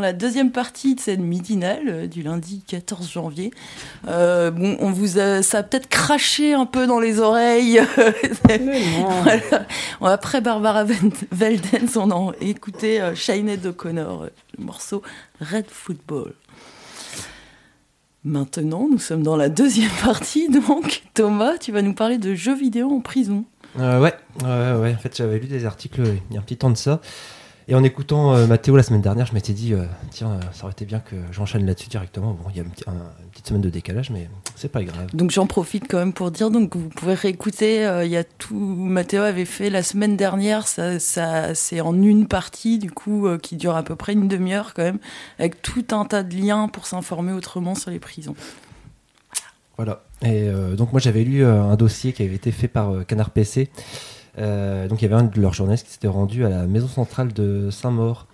Dans la deuxième partie de cette midinale euh, du lundi 14 janvier. Euh, bon, on vous a, ça a peut-être craché un peu dans les oreilles. Voilà. Après Barbara Veldens, on a écouté euh, Sinead O'Connor, le morceau Red Football. Maintenant, nous sommes dans la deuxième partie, donc Thomas, tu vas nous parler de jeux vidéo en prison. Euh, ouais, ouais, ouais. En fait, j'avais lu des articles il y a un petit temps de ça. Et en écoutant euh, Mathéo la semaine dernière, je m'étais dit, euh, tiens, euh, ça aurait été bien que j'enchaîne là-dessus directement. Bon, il y a une, petit- un- une petite semaine de décalage, mais c'est pas grave. Donc j'en profite quand même pour dire, donc vous pouvez réécouter, il y a tout, Mathéo avait fait la semaine dernière, ça, ça c'est en une partie du coup qui dure à peu près une demi-heure quand même, avec tout un tas de liens pour s'informer autrement sur les prisons. Voilà. Et donc, moi, j'avais lu un dossier qui avait été fait par Canard PC. Euh, donc, il y avait un de leurs journalistes qui s'était rendu à la maison centrale de Saint-Maur.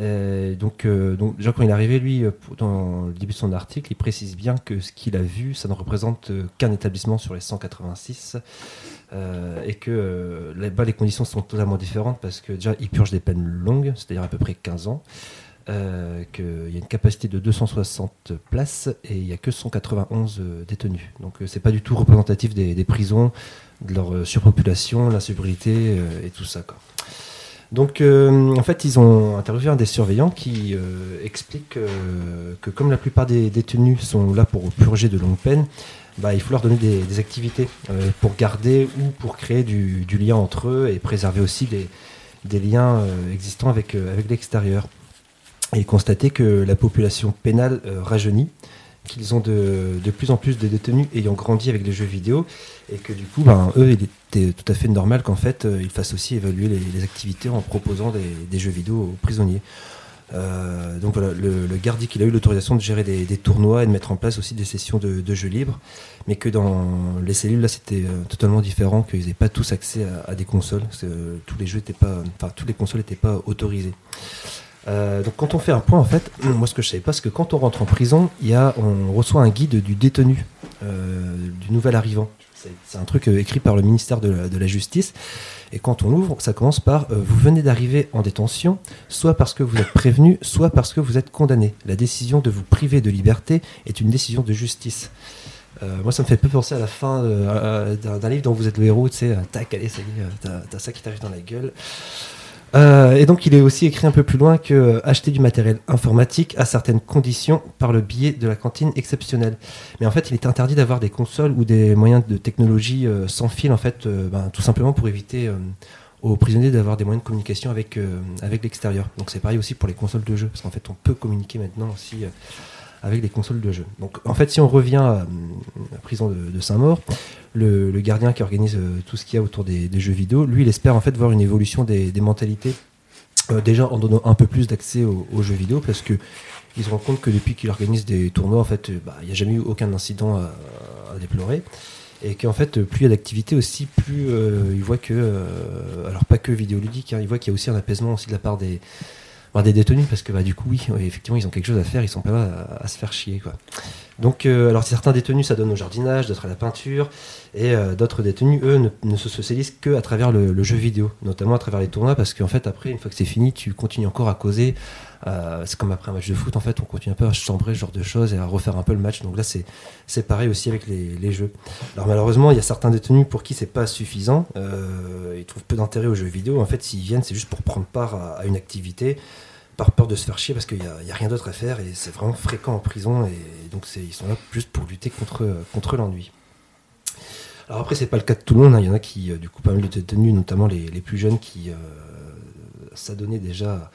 Euh, donc, euh, donc, déjà, quand il est arrivé, lui, dans le début de son article, il précise bien que ce qu'il a vu, ça ne représente qu'un établissement sur les 186. euh, et que là-bas, les conditions sont totalement différentes parce que déjà, il purge des peines longues, c'est-à-dire à peu près 15 ans. Euh, qu'il y a une capacité de 260 places et il n'y a que 191 euh, détenus. Donc euh, c'est pas du tout représentatif des, prisons, de leur euh, surpopulation, l'insalubrité et tout ça. Donc en fait ils ont interviewé un des surveillants qui explique que comme la plupart des détenus sont là pour purger de longues peines, bah, il faut leur donner des, activités pour garder ou pour créer du, lien entre eux et préserver aussi des, liens existants avec l'extérieur et constater que la population pénale euh, rajeunit, qu'ils ont de, de plus en plus de détenus ayant grandi avec les jeux vidéo, et que du coup, ben, eux, il était tout à fait normal qu'en fait, euh, ils fassent aussi évaluer les, les activités en proposant des, des jeux vidéo aux prisonniers. Euh, donc voilà, le, le garde dit qu'il a eu l'autorisation de gérer des, des tournois et de mettre en place aussi des sessions de, de jeux libres, mais que dans les cellules là c'était euh, totalement différent, qu'ils n'avaient pas tous accès à, à des consoles, parce que, tous les jeux étaient pas, enfin toutes les consoles n'étaient pas autorisées. Euh, donc quand on fait un point en fait, moi ce que je savais pas c'est que quand on rentre en prison, y a, on reçoit un guide du détenu, euh, du nouvel arrivant. C'est un truc euh, écrit par le ministère de la, Justice. Et quand on l'ouvre, ça commence par vous venez d'arriver en détention, soit parce que vous êtes prévenu, soit parce que vous êtes condamné. La décision de vous priver de liberté est une décision de justice. Moi, ça me fait peu penser à la fin d'un livre dont vous êtes le héros, tu sais, tac, allez, ça y est, t'as ça qui t'arrive dans la gueule. Euh, et donc, il est aussi écrit un peu plus loin que euh, acheter du matériel informatique à certaines conditions par le biais de la cantine exceptionnelle. Mais en fait, il est interdit d'avoir des consoles ou des moyens de technologie euh, sans fil, en fait, ben, tout simplement pour éviter aux prisonniers d'avoir des moyens de communication avec, avec l'extérieur. Donc, c'est pareil aussi pour les consoles de jeu, parce qu'en fait, on peut communiquer maintenant aussi. Euh, avec les consoles de jeu. Donc en fait, si on revient à euh, la prison de, Saint-Maur, le, gardien qui organise euh, tout ce qu'il y a autour des, des jeux vidéo, lui, il espère en fait voir une évolution des, des mentalités, euh, déjà en donnant un peu plus d'accès aux, jeux vidéo, parce que il se rend compte que depuis qu'il organise des tournois, en fait, euh, bah, il n'y a jamais eu aucun incident à, déplorer. Et qu'en fait, euh, plus il y a d'activité aussi, plus euh, il voit que, euh, alors pas que vidéoludique, hein, il voit qu'il y a aussi un apaisement aussi de la part des, des détenus, parce que bah, du coup, oui, effectivement, ils ont quelque chose à faire, ils sont pas là à, se faire chier. Quoi. Donc, euh, alors certains détenus, ça donne au jardinage, d'autres à la peinture, et euh, d'autres détenus, eux, ne, se socialisent que à travers le, jeu vidéo, notamment à travers les tournois, parce qu'en fait, après, une fois que c'est fini, tu continues encore à causer. Euh, c'est comme après un match de foot, en fait, on continue un peu à chambrer ce genre de choses et à refaire un peu le match. Donc là, c'est pareil aussi avec les, jeux. Alors malheureusement, il y a certains détenus pour qui c'est pas suffisant. Ils trouvent peu d'intérêt aux jeux vidéo. En fait, s'ils viennent, c'est juste pour prendre part à une activité, par peur de se faire chier, parce qu'il n'y a, rien d'autre à faire et c'est vraiment fréquent en prison. Et donc ils sont là juste pour lutter contre, contre l'ennui. Alors après, c'est pas le cas de tout le monde. hein. Il y en a qui, euh, du coup, pas mal de détenus, notamment les, plus jeunes, qui euh, s'adonnaient déjà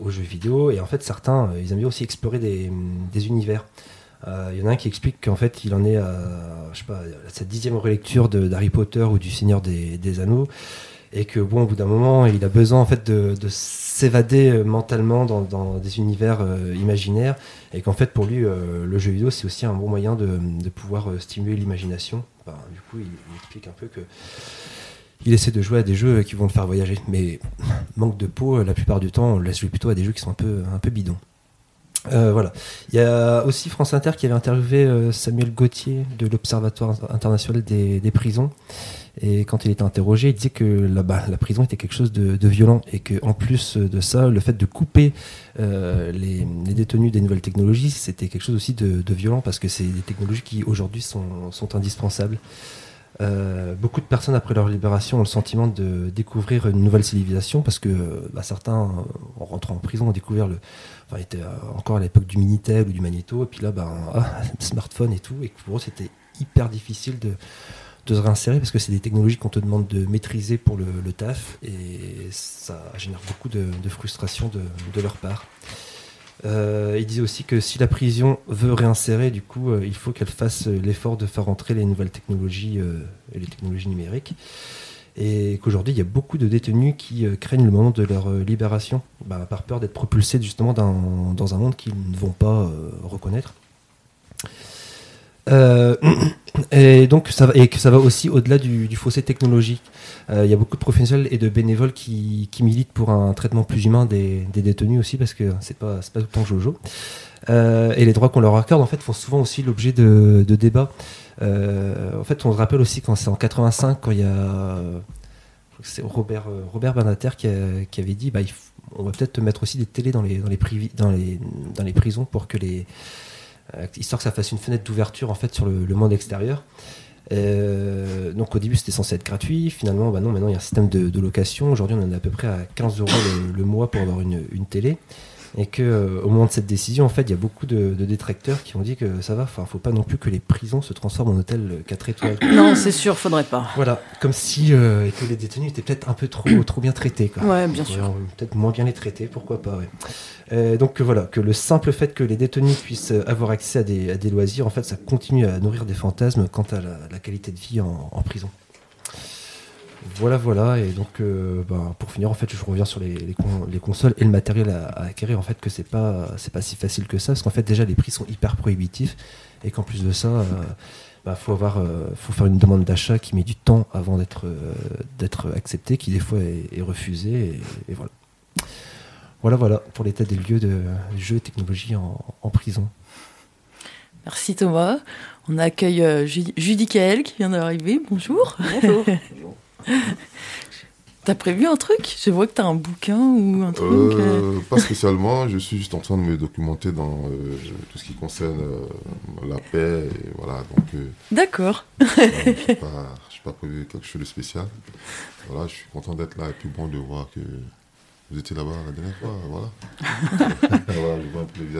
aux jeux vidéo. Et en fait, certains, ils aiment aussi explorer des, univers. Il y en a un qui explique qu'en fait, il en est à, je sais pas, à sa dixième relecture d'Harry Potter ou du Seigneur des, des Anneaux et que bon au bout d'un moment il a besoin en fait de, de s'évader euh, mentalement dans, des univers euh, imaginaires et qu'en fait pour lui euh, le jeu vidéo c'est aussi un bon moyen de, pouvoir stimuler l'imagination. Du coup il, explique un peu que il essaie de jouer à des jeux qui vont le faire voyager. Mais manque de peau la plupart du temps on laisse jouer plutôt à des jeux qui sont un peu bidons voilà. Il y a aussi France Inter qui avait interviewé Samuel Gauthier de l'Observatoire international des, des prisons et quand il était interrogé, il disait que la, bah, la prison était quelque chose de, de violent et que en plus de ça, le fait de couper euh, les, les, détenus des nouvelles technologies, c'était quelque chose aussi de, de violent parce que c'est des technologies qui aujourd'hui sont, sont, indispensables. Euh, beaucoup de personnes après leur libération ont le sentiment de découvrir une nouvelle civilisation parce que bah, certains, en rentrant en prison, ont découvert le, enfin, étaient encore à l'époque du Minitel ou du Magneto et puis là, bah, ah, smartphone et tout, et pour eux c'était hyper difficile de de se réinsérer parce que c'est des technologies qu'on te demande de maîtriser pour le, taf et ça génère beaucoup de, frustration de, leur part. Euh, il disait aussi que si la prison veut réinsérer, du coup, euh, il faut qu'elle fasse l'effort de faire entrer les nouvelles technologies euh, et les technologies numériques. Et qu'aujourd'hui, il y a beaucoup de détenus qui craignent le moment de leur libération, bah, par peur d'être propulsés justement dans, un monde qu'ils ne vont pas reconnaître. Euh, et donc ça va, et que ça va aussi au-delà du, fossé technologique. Euh, il y a beaucoup de professionnels et de bénévoles qui, militent pour un traitement plus humain des, détenus aussi parce que c'est pas pas tout le temps Jojo. Euh, et les droits qu'on leur accorde en fait font souvent aussi l'objet de, de débats. Euh, en fait, on se rappelle aussi quand c'est en 85 quand il y a c'est Robert Robert Bernater qui, avait dit bah, on va peut-être mettre aussi des télés dans les dans les, prisons pour que les euh, histoire que ça fasse une fenêtre d'ouverture en fait sur le, monde extérieur. Euh, donc au début c'était censé être gratuit, finalement bah non, maintenant il y a un système de, location. Aujourd'hui on en est à peu près à 15 euros le, mois pour avoir une, une télé et que euh, au moment de cette décision, en fait, il y a beaucoup de, détracteurs qui ont dit que ça va. Enfin, faut pas non plus que les prisons se transforment en hôtel 4 étoiles. Non, c'est sûr, faudrait pas. Voilà, comme si euh, que les détenus étaient peut-être un peu trop trop bien traités. Quoi. Ouais, bien sûr. Peut-être moins bien les traiter, pourquoi pas. Ouais. Euh, donc voilà, que le simple fait que les détenus puissent avoir accès à des, à des loisirs, en fait, ça continue à nourrir des fantasmes quant à la, qualité de vie en prison. Voilà, voilà. Et donc, euh, ben, pour finir, en fait, je reviens sur les, les, consoles et le matériel à, acquérir. En fait, que c'est pas, c'est pas si facile que ça, parce qu'en fait, déjà, les prix sont hyper prohibitifs, et qu'en plus de ça, euh, ben, faut avoir, euh, faut faire une demande d'achat qui met du temps avant d'être, d'être accepté, qui des fois est, refusé, et, voilà. Voilà, voilà pour l'état des lieux de jeux et technologies en, en prison. Merci Thomas. On accueille Judy Kael qui vient d'arriver. Bonjour. Bonjour. T'as prévu un truc? Je vois que t'as un bouquin ou un truc. Euh, euh. Pas spécialement. Je suis juste en train de me documenter dans euh, tout ce qui concerne la paix. Et voilà, donc. D'accord. je n'ai pas, prévu quelque chose de spécial. Voilà, je suis content d'être là et puis bon de voir que vous étiez là-bas la dernière fois. Voilà. voilà je vois un peu les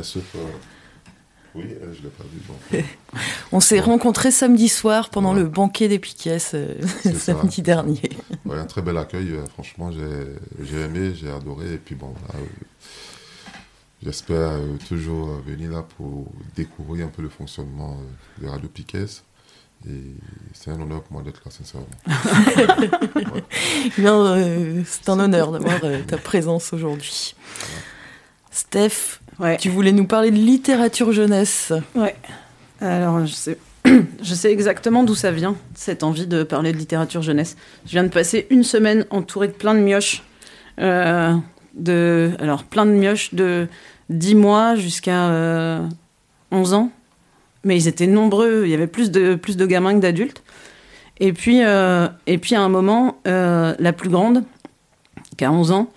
oui, euh, je l'ai pas vu. On s'est rencontrés samedi soir pendant le banquet des Piquets euh, samedi dernier. Ouais, un très bel accueil, euh, franchement, j'ai aimé, j'ai adoré. Et puis bon, j'espère toujours venir là pour découvrir un peu le fonctionnement de Radio Piquet. Et c'est un honneur pour moi d'être là, sincèrement. c'est un honneur d'avoir ta présence aujourd'hui. Steph, tu voulais nous parler de littérature jeunesse. Ouais. Alors, je sais, je sais exactement d'où ça vient, cette envie de parler de littérature jeunesse. Je viens de passer une semaine entourée de plein de mioches. Euh, de, alors, plein de mioches de 10 mois jusqu'à 11 euh, ans. Mais ils étaient nombreux, il y avait plus de, plus de gamins que d'adultes. Et puis, euh, et puis, à un moment, la plus grande, qui a 11 ans,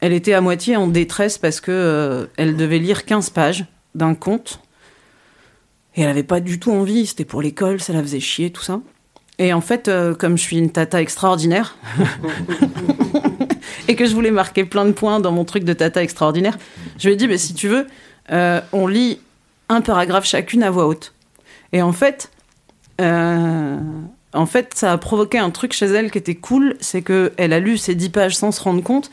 elle était à moitié en détresse parce que euh, elle devait lire 15 pages d'un conte. Et elle n'avait pas du tout envie, c'était pour l'école, ça la faisait chier, tout ça. Et en fait, euh, comme je suis une tata extraordinaire, et que je voulais marquer plein de points dans mon truc de tata extraordinaire, je lui ai dit, mais si tu veux, euh, on lit un paragraphe chacune à voix haute. Et en fait, en fait, ça a provoqué un truc chez elle qui était cool, c'est qu'elle a lu ces 10 pages sans se rendre compte,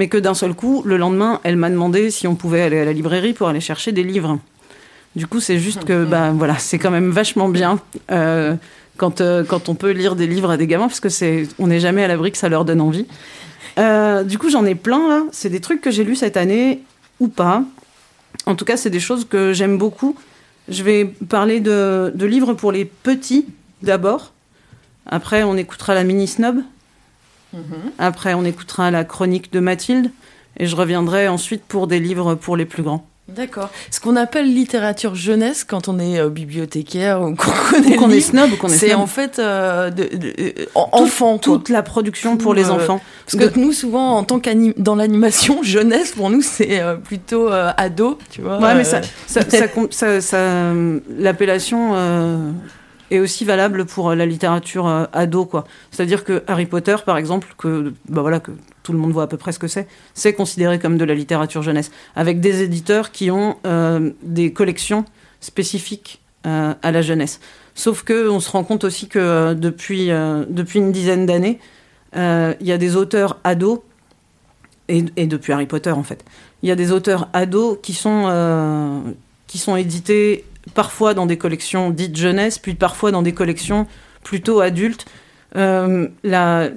mais que d'un seul coup, le lendemain, elle m'a demandé si on pouvait aller à la librairie pour aller chercher des livres. Du coup, c'est juste que, bah, voilà, c'est quand même vachement bien euh, quand, euh, quand on peut lire des livres à des gamins, parce que c'est, on n'est jamais à l'abri que ça leur donne envie. Euh, du coup, j'en ai plein là. C'est des trucs que j'ai lus cette année ou pas. En tout cas, c'est des choses que j'aime beaucoup. Je vais parler de, de livres pour les petits d'abord. Après, on écoutera la mini snob. Après, on écoutera la chronique de Mathilde. Et je reviendrai ensuite pour des livres pour les plus grands. D'accord. Ce qu'on appelle littérature jeunesse quand on est euh, bibliothécaire ou qu'on connaît est snob qu'on est c'est en fait euh, de, de- euh, Tout- enfant. toute la production pour les enfants. Parce que nous, souvent, en tant dans l'animation jeunesse, pour nous, c'est plutôt ado, tu vois. Ouais, mais ça, ça, ça l'appellation est aussi valable pour la littérature euh, ado, quoi. C'est-à-dire que Harry Potter, par exemple, que bah voilà que tout le monde voit à peu près ce que c'est, c'est considéré comme de la littérature jeunesse, avec des éditeurs qui ont euh, des collections spécifiques euh, à la jeunesse. Sauf que on se rend compte aussi que euh, depuis euh, depuis une dizaine d'années, euh, il y a des auteurs ados et, depuis Harry Potter en fait, il y a des auteurs ados qui sont euh, qui sont édités parfois dans des collections dites jeunesse, puis parfois dans des collections plutôt adultes. Euh, la,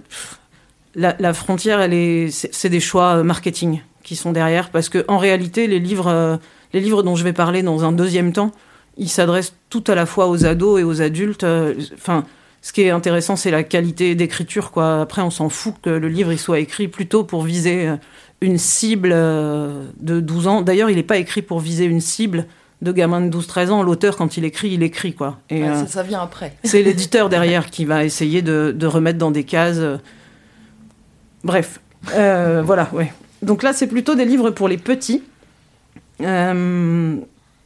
la, la frontière, c'est des choix euh, marketing qui sont derrière, parce que en réalité, les livres, euh, les livres dont je vais parler dans un deuxième temps, ils s'adressent tout à la fois aux ados et aux adultes. Enfin, ce qui est intéressant, c'est la qualité d'écriture. Après, on s'en fout que le livre il soit écrit plutôt pour viser une cible de 12 ans. D'ailleurs, il n'est pas écrit pour viser une cible de gamin de 12-13 ans. L'auteur, quand il écrit, il écrit, quoi. Et, ouais, euh, ça, ça vient après. c'est l'éditeur derrière qui va essayer de, de remettre dans des cases. euh. Bref, Euh, voilà, ouais. Donc là, c'est plutôt des livres pour les petits. Euh,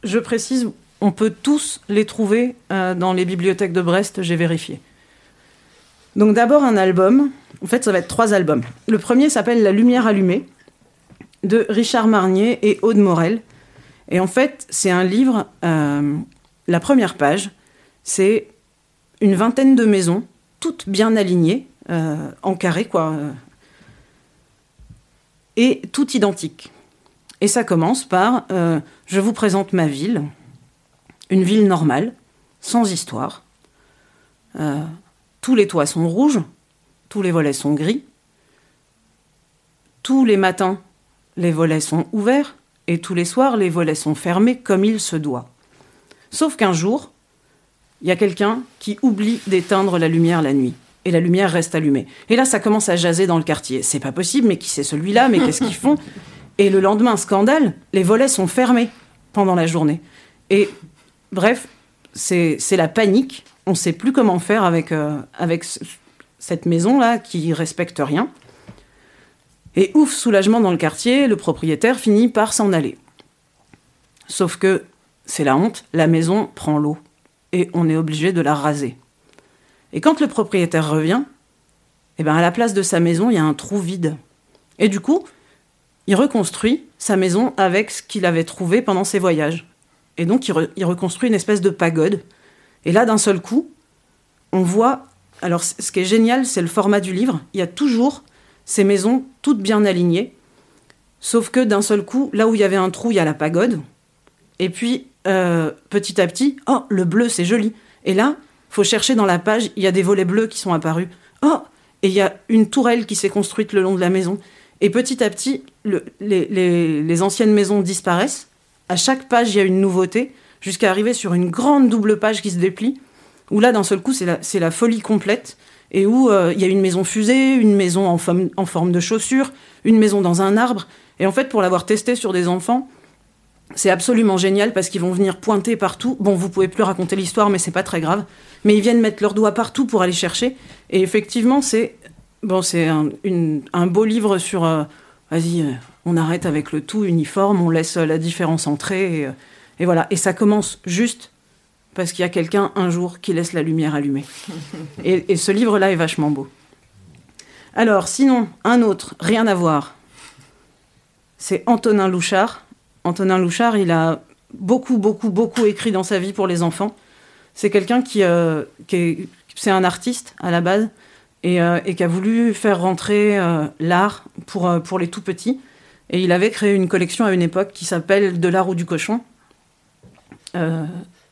je précise, on peut tous les trouver euh, dans les bibliothèques de Brest, j'ai vérifié. Donc d'abord un album. En fait, ça va être trois albums. Le premier s'appelle La lumière allumée de Richard Marnier et Aude Morel. Et en fait, c'est un livre. euh, la première page, c'est une vingtaine de maisons, toutes bien alignées, euh, en carré, quoi. euh, et toutes identiques. Et ça commence par Je vous présente ma ville, une ville normale, sans histoire. Tous les toits sont rouges, tous les volets sont gris. Tous les matins, les volets sont ouverts, et tous les soirs, les volets sont fermés comme il se doit. Sauf qu'un jour, il y a quelqu'un qui oublie d'éteindre la lumière la nuit. Et la lumière reste allumée. Et là, ça commence à jaser dans le quartier. C'est pas possible, mais qui c'est celui-là? Mais qu'est-ce qu'ils font? Et le lendemain, scandale, les volets sont fermés pendant la journée. Et bref, c'est la panique. On sait plus comment faire avec, euh, avec cette maison-là qui respecte rien. Et ouf, soulagement dans le quartier, le propriétaire finit par s'en aller. Sauf que c'est la honte, la maison prend l'eau et on est obligé de la raser. Et quand le propriétaire revient, eh ben à la place de sa maison, il y a un trou vide. Et du coup, il reconstruit sa maison avec ce qu'il avait trouvé pendant ses voyages. Et donc, il, il reconstruit une espèce de pagode. Et là, d'un seul coup, on voit. Alors, ce qui est génial, c'est le format du livre. Il y a toujours ces maisons toutes bien alignées. Sauf que d'un seul coup, là où il y avait un trou, il y a la pagode. Et puis, euh, petit à petit, oh, le bleu, c'est joli. Et là, faut chercher dans la page, il y a des volets bleus qui sont apparus. Oh, et il y a une tourelle qui s'est construite le long de la maison. Et petit à petit, le- les, anciennes maisons disparaissent. À chaque page, il y a une nouveauté, jusqu'à arriver sur une grande double page qui se déplie, où là, d'un seul coup, c'est la folie complète, et où euh, il y a une maison fusée, une maison en forme, de chaussure, une maison dans un arbre. Et en fait, pour l'avoir testé sur des enfants, c'est absolument génial parce qu'ils vont venir pointer partout. Bon, vous pouvez plus raconter l'histoire, mais c'est pas très grave. Mais ils viennent mettre leurs doigts partout pour aller chercher. Et effectivement, c'est bon, c'est un, beau livre sur. euh, Vas-y, euh, on arrête avec le tout uniforme, on laisse la différence entrer. Et voilà. Et ça commence juste parce qu'il y a quelqu'un un jour qui laisse la lumière allumée. et, ce livre-là est vachement beau. Alors, sinon, un autre, rien à voir. C'est Antonin Louchard. Antonin Louchard, il a beaucoup, beaucoup, beaucoup écrit dans sa vie pour les enfants. C'est quelqu'un qui, euh, est, c'est un artiste à la base, et, euh, qui a voulu faire rentrer euh, l'art pour, pour les tout petits. Et il avait créé une collection à une époque qui s'appelle De l'art ou du cochon.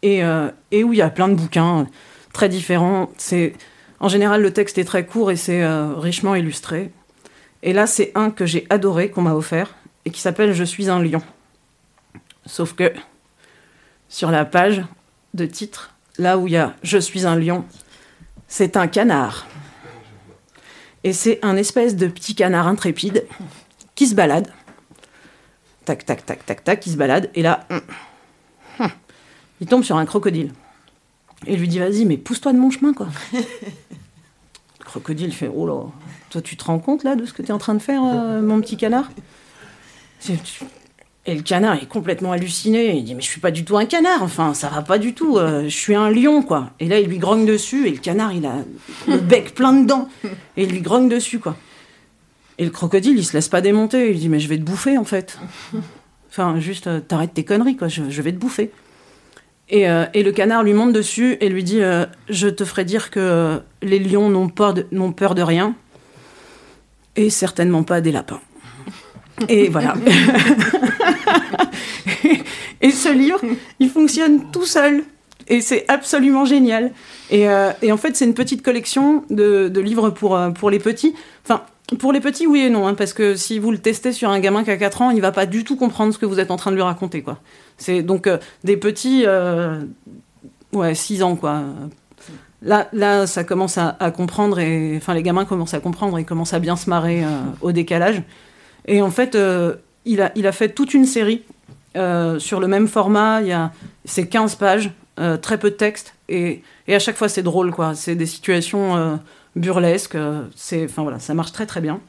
Euh, et, où il y a plein de bouquins très différents. C'est, en général, le texte est très court et c'est euh, richement illustré. Et là, c'est un que j'ai adoré, qu'on m'a offert, et qui s'appelle Je suis un lion. Sauf que sur la page de titre, là où il y a Je suis un lion, c'est un canard. Et c'est un espèce de petit canard intrépide qui se balade. Tac, tac, tac, tac, tac, qui se balade. Et là, hum, il tombe sur un crocodile. Et il lui dit Vas-y, mais pousse-toi de mon chemin, quoi. Le crocodile fait Oh là, toi, tu te rends compte là de ce que tu es en train de faire, euh, mon petit canard? Et le canard est complètement halluciné. Il dit Mais je suis pas du tout un canard, enfin, ça va pas du tout. euh, je suis un lion, quoi. Et là, il lui grogne dessus, et le canard, il a le bec plein de dents. Et il lui grogne dessus, quoi. Et le crocodile, il se laisse pas démonter. Il dit Mais je vais te bouffer, en fait. Enfin, juste, euh, t'arrêtes tes conneries, quoi. Je, je vais te bouffer. Et, euh, et le canard lui monte dessus et lui dit euh, Je te ferai dire que euh, les lions n'ont peur, de, n'ont peur de rien. Et certainement pas des lapins. Et voilà. et ce livre, il fonctionne tout seul. Et c'est absolument génial. Et, euh, et en fait, c'est une petite collection de, de livres pour, pour les petits. Enfin, pour les petits, oui et non. hein, parce que si vous le testez sur un gamin qui a 4 ans, il va pas du tout comprendre ce que vous êtes en train de lui raconter. quoi. C'est donc euh, des petits. euh, ouais, 6 ans, quoi. Là, là, ça commence à, comprendre. Et, enfin, les gamins commencent à comprendre et commencent à bien se marrer euh, au décalage. Et en fait, il, a, il a fait toute une série sur le même format. Il y a, c'est 15 pages, très peu de texte. Et, et à chaque fois, c'est drôle, quoi. C'est des situations burlesques. euh, enfin, voilà, ça marche très, très bien.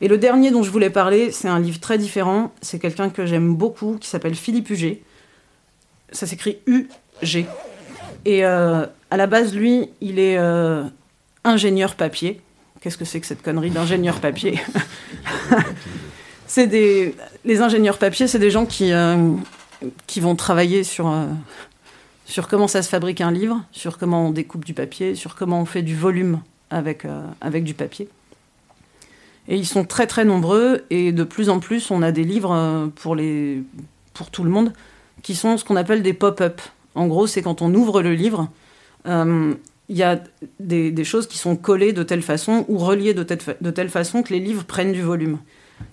Et le dernier dont je voulais parler, c'est un livre très différent. C'est quelqu'un que j'aime beaucoup, qui s'appelle Philippe Huget. Ça s'écrit U-G. Et euh, à la base, lui, il est euh, ingénieur papier. Qu'est-ce que c'est que cette connerie d'ingénieur papier? C'est des les ingénieurs papier, c'est des gens qui qui vont travailler sur sur comment ça se fabrique un livre, sur comment on découpe du papier, sur comment on fait du volume avec euh, avec du papier. Et ils sont très très nombreux et de plus en plus, on a des livres euh, pour les pour tout le monde qui sont ce qu'on appelle des pop-up. En gros, c'est quand on ouvre le livre, euh, il y a des, des choses qui sont collées de telle façon ou reliées de telle, de telle façon que les livres prennent du volume.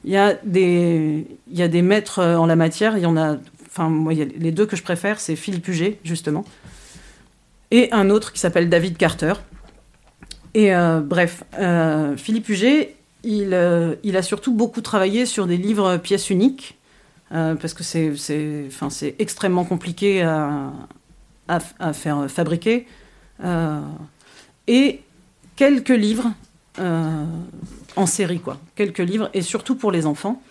Il y a des, il y a des maîtres en la matière. Il y en a, enfin, moi, les deux que je préfère, c'est Philippe Huget, justement, et un autre qui s'appelle David Carter. Et euh, bref, euh, Philippe Huget, il, euh, il a surtout beaucoup travaillé sur des livres pièces uniques, parce que c'est, extrêmement compliqué à, à, faire fabriquer. Et quelques livres en série, quoi. Quelques livres, et surtout pour les enfants.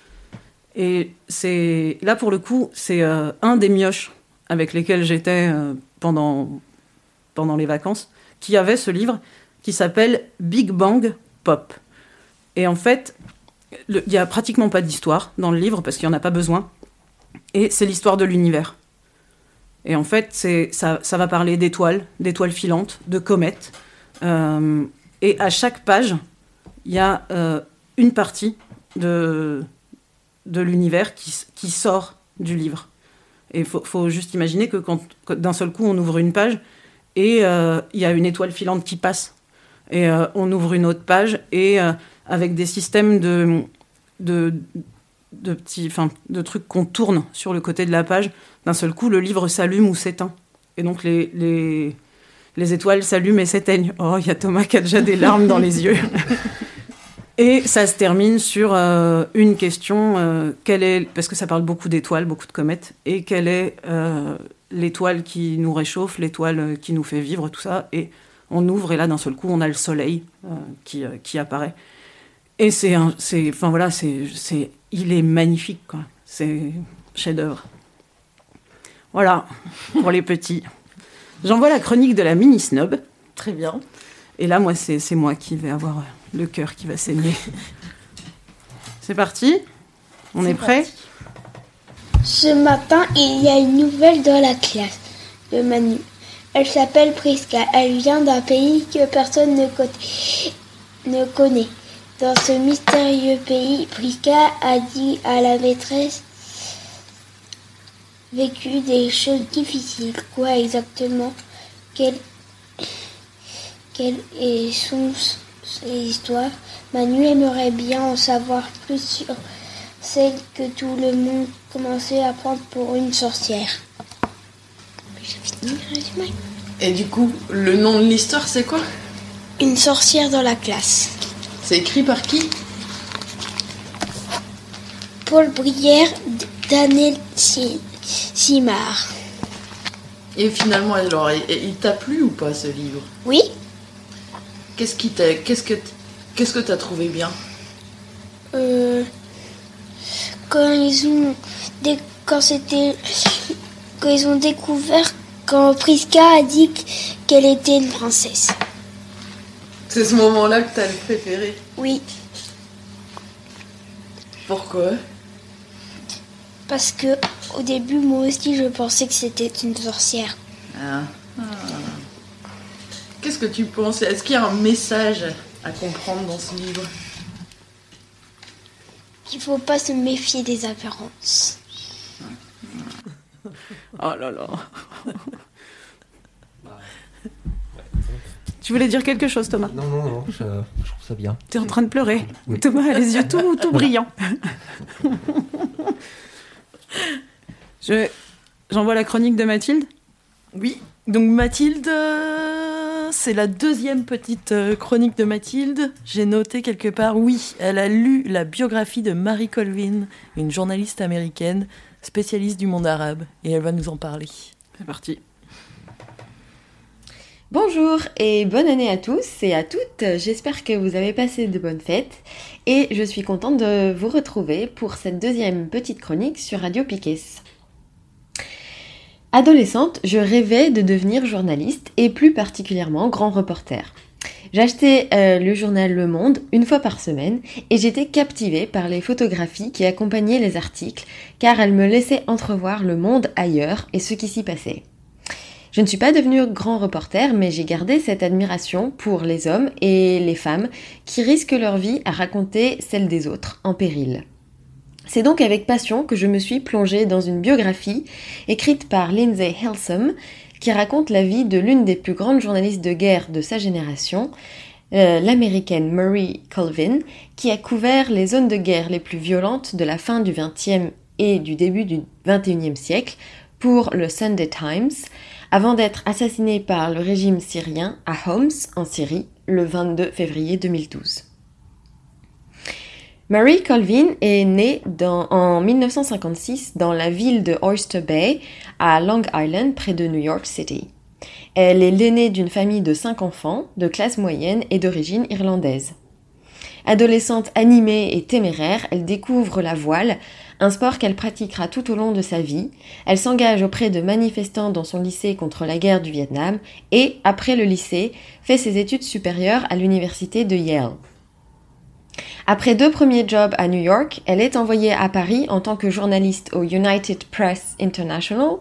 Et c'est là, pour le coup, c'est euh, un des mioches avec lesquels j'étais euh, pendant, pendant les vacances, qui avait ce livre qui s'appelle Big Bang Pop. Et en fait, il n'y a pratiquement pas d'histoire dans le livre parce qu'il n'y en a pas besoin. Et c'est l'histoire de l'univers. Et en fait, ça, ça va parler d'étoiles, d'étoiles filantes, de comètes. Euh, et à chaque page, il y a une partie de, de l'univers qui, qui sort du livre. Et il faut, faut juste imaginer que quand, d'un seul coup, on ouvre une page et euh, il y a une étoile filante qui passe. Et euh, on ouvre une autre page et euh, avec des systèmes de, de, de petits, de trucs qu'on tourne sur le côté de la page, d'un seul coup, le livre s'allume ou s'éteint. Et donc les, les, les étoiles s'allument et s'éteignent. Oh, il y a Thomas qui a déjà des larmes dans les yeux. Et ça se termine sur euh, une question, euh, quelle est, parce que ça parle beaucoup d'étoiles, beaucoup de comètes, et quelle est euh, l'étoile qui nous réchauffe, l'étoile euh, qui nous fait vivre, tout ça. Et on ouvre et là, d'un seul coup, on a le soleil qui, qui apparaît. Et c'est, un- enfin voilà, c'est, il est magnifique, quoi. C'est chef-d'œuvre. Voilà, pour les petits. J'envoie la chronique de la mini snob. Très bien. Et là, moi, c'est, c'est moi qui vais avoir le cœur qui va saigner. C'est parti On est, prêt parti. Ce matin, il y a une nouvelle dans la classe de Manu. Elle s'appelle Priska. Elle vient d'un pays que personne ne, ne connaît. Dans ce mystérieux pays, Priska a dit à la maîtresse vécu des choses difficiles. Quoi exactement? Quelle, quelle est son histoire Manu aimerait bien en savoir plus sur celle que tout le monde commençait à prendre pour une sorcière. Et du coup, le nom de l'histoire, c'est quoi? Une sorcière dans la classe. C'est écrit par qui? Paul Brière, Daniel Simard. Et finalement, alors, il t'a plu ou pas ce livre? Oui. Qu'est-ce qui t'a, qu'est-ce que, qu'est-ce que t'as trouvé bien? Euh, Quand ils ont, quand c'était, quand ils ont découvert quand Priska a dit qu'elle était une princesse. C'est ce moment-là que t'as le préféré? Oui. Pourquoi? Parce que au début, moi aussi, je pensais que c'était une sorcière. Ah. ah. Qu'est-ce que tu penses Est-ce qu'il y a un message à comprendre dans ce livre? Il faut pas se méfier des apparences. oh là là. Tu voulais dire quelque chose, Thomas? Non, non, non, je, trouve ça bien. Tu es en train de pleurer. Thomas a les yeux tout, tout brillants. je, j'envoie la chronique de Mathilde? Oui. Donc Mathilde, euh, c'est la deuxième petite euh, chronique de Mathilde. J'ai noté quelque part, oui, elle a lu la biographie de Marie Colvin, une journaliste américaine spécialiste du monde arabe, et elle va nous en parler. C'est parti. Bonjour et bonne année à tous et à toutes. J'espère que vous avez passé de bonnes fêtes et je suis contente de vous retrouver pour cette deuxième petite chronique sur Radio Piquet. Adolescente, je rêvais de devenir journaliste et plus particulièrement grand reporter. J'achetais euh, le journal Le Monde une fois par semaine et j'étais captivée par les photographies qui accompagnaient les articles car elles me laissaient entrevoir le monde ailleurs et ce qui s'y passait. Je ne suis pas devenue grand reporter, mais j'ai gardé cette admiration pour les hommes et les femmes qui risquent leur vie à raconter celle des autres en péril. C'est donc avec passion que je me suis plongée dans une biographie écrite par Lindsay Helsom qui raconte la vie de l'une des plus grandes journalistes de guerre de sa génération, euh, l'américaine Marie Colvin, qui a couvert les zones de guerre les plus violentes de la fin du XXe et du début du XXIe siècle pour le Sunday Times, avant d'être assassinée par le régime syrien à Homs, en Syrie, le 22 février 2012. Mary Colvin est née en 1956 dans la ville de Oyster Bay, à Long Island, près de New York City. Elle est l'aînée d'une famille de cinq enfants, de classe moyenne et d'origine irlandaise. Adolescente animée et téméraire, elle découvre la voile, un sport qu'elle pratiquera tout au long de sa vie. Elle s'engage auprès de manifestants dans son lycée contre la guerre du Vietnam et, après le lycée, fait ses études supérieures à l'université de Yale. Après deux premiers jobs à New York, elle est envoyée à Paris en tant que journaliste au United Press International.